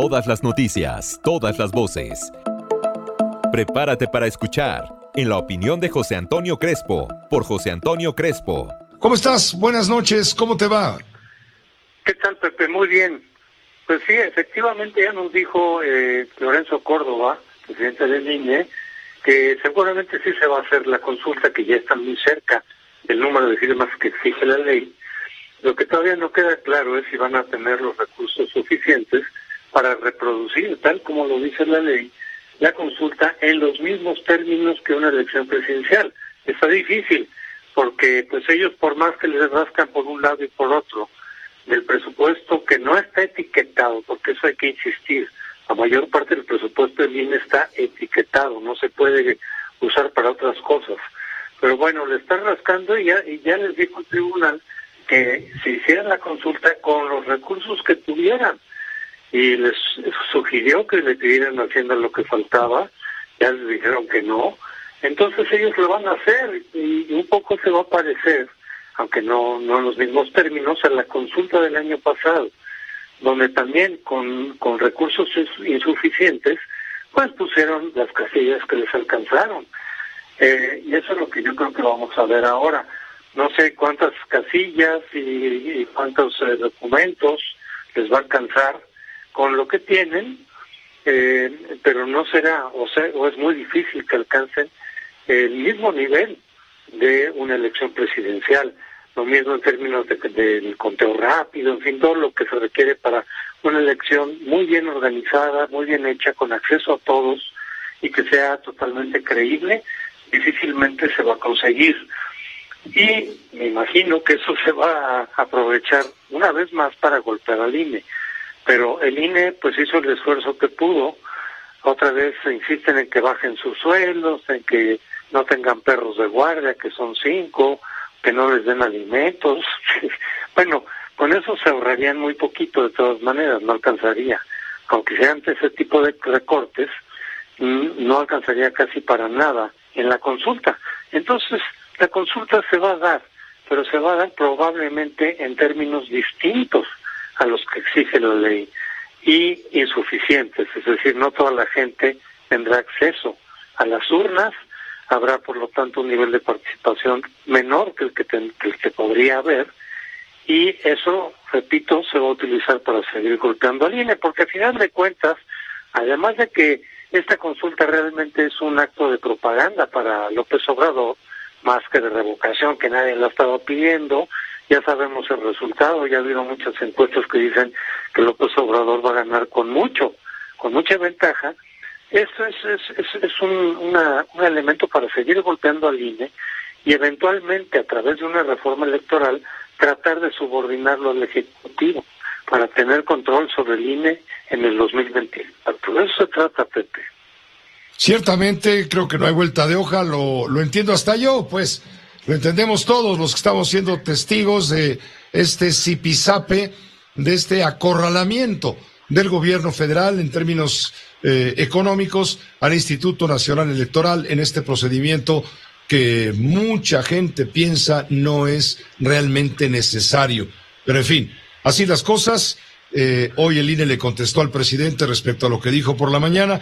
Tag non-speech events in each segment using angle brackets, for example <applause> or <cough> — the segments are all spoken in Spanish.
Todas las noticias, todas las voces. Prepárate para escuchar en la opinión de José Antonio Crespo, por José Antonio Crespo. ¿Cómo estás? Buenas noches, ¿cómo te va? ¿Qué tal, Pepe? Muy bien. Pues sí, efectivamente ya nos dijo eh, Lorenzo Córdoba, presidente del INE, que seguramente sí se va a hacer la consulta, que ya está muy cerca del número de firmas que exige la ley. Lo que todavía no queda claro es si van a tener los recursos suficientes para reproducir, tal como lo dice la ley, la consulta en los mismos términos que una elección presidencial. Está difícil, porque pues ellos por más que les rascan por un lado y por otro, del presupuesto que no está etiquetado, porque eso hay que insistir, la mayor parte del presupuesto del INE está etiquetado, no se puede usar para otras cosas. Pero bueno, le están rascando y ya, y ya les dijo el tribunal que se hiciera la consulta con los recursos que tuvieran y les sugirió que le pidieran haciendo lo que faltaba, ya les dijeron que no, entonces ellos lo van a hacer y un poco se va a parecer, aunque no, no en los mismos términos, a la consulta del año pasado, donde también con, con recursos insuficientes, pues pusieron las casillas que les alcanzaron. Eh, y eso es lo que yo creo que vamos a ver ahora. No sé cuántas casillas y, cuántos eh, documentos les va a alcanzar con lo que tienen, eh, pero no será, o, sea, o es muy difícil que alcancen el mismo nivel de una elección presidencial, lo mismo en términos del de, conteo rápido, en fin, todo lo que se requiere para una elección muy bien organizada, muy bien hecha, con acceso a todos y que sea totalmente creíble, difícilmente se va a conseguir. Y me imagino que eso <laughs> se va a aprovechar una vez más para golpear al INE pero el INE pues hizo el esfuerzo que pudo. Otra vez insisten en que bajen sus sueldos, en que no tengan perros de guardia, que son cinco, que no les den alimentos. <laughs> bueno, con eso se ahorrarían muy poquito de todas maneras, no alcanzaría. Aunque sean ese tipo de recortes, no alcanzaría casi para nada en la consulta. Entonces, la consulta se va a dar, pero se va a dar probablemente en términos distintos a los que exige la ley y insuficientes, es decir, no toda la gente tendrá acceso a las urnas, habrá por lo tanto un nivel de participación menor que el que, el que podría haber y eso, repito, se va a utilizar para seguir golpeando al INE, porque al final de cuentas, además de que esta consulta realmente es un acto de propaganda para López Obrador, más que de revocación, que nadie lo ha estado pidiendo, ya sabemos el resultado, ya ha habido muchas encuestas que dicen que López Obrador va a ganar con mucho, con mucha ventaja. Esto es, es, es, un, un elemento para seguir golpeando al INE y eventualmente a través de una reforma electoral tratar de subordinarlo al Ejecutivo para tener control sobre el INE en el 2020. Por eso se trata, Pepe. Ciertamente, creo que no hay vuelta de hoja, lo, lo entiendo hasta yo, pues lo entendemos todos los que estamos siendo testigos de este zipizape, de este acorralamiento del gobierno federal en términos eh, económicos al Instituto Nacional Electoral en este procedimiento que mucha gente piensa no es realmente necesario. Pero en fin, así las cosas. Eh, hoy el INE le contestó al presidente respecto a lo que dijo por la mañana.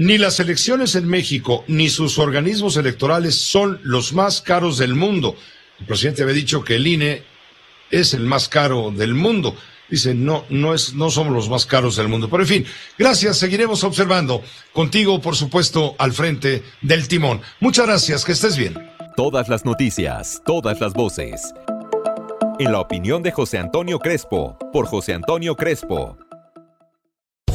Ni las elecciones en México ni sus organismos electorales son los más caros del mundo. El presidente había dicho que el INE es el más caro del mundo Dice, no, no es, no somos los más caros del mundo. Pero en fin, gracias, seguiremos observando. Contigo, por supuesto, al frente del timón. Muchas gracias, que estés bien. Todas las noticias, todas las voces. En la opinión de José Antonio Crespo, por José Antonio Crespo.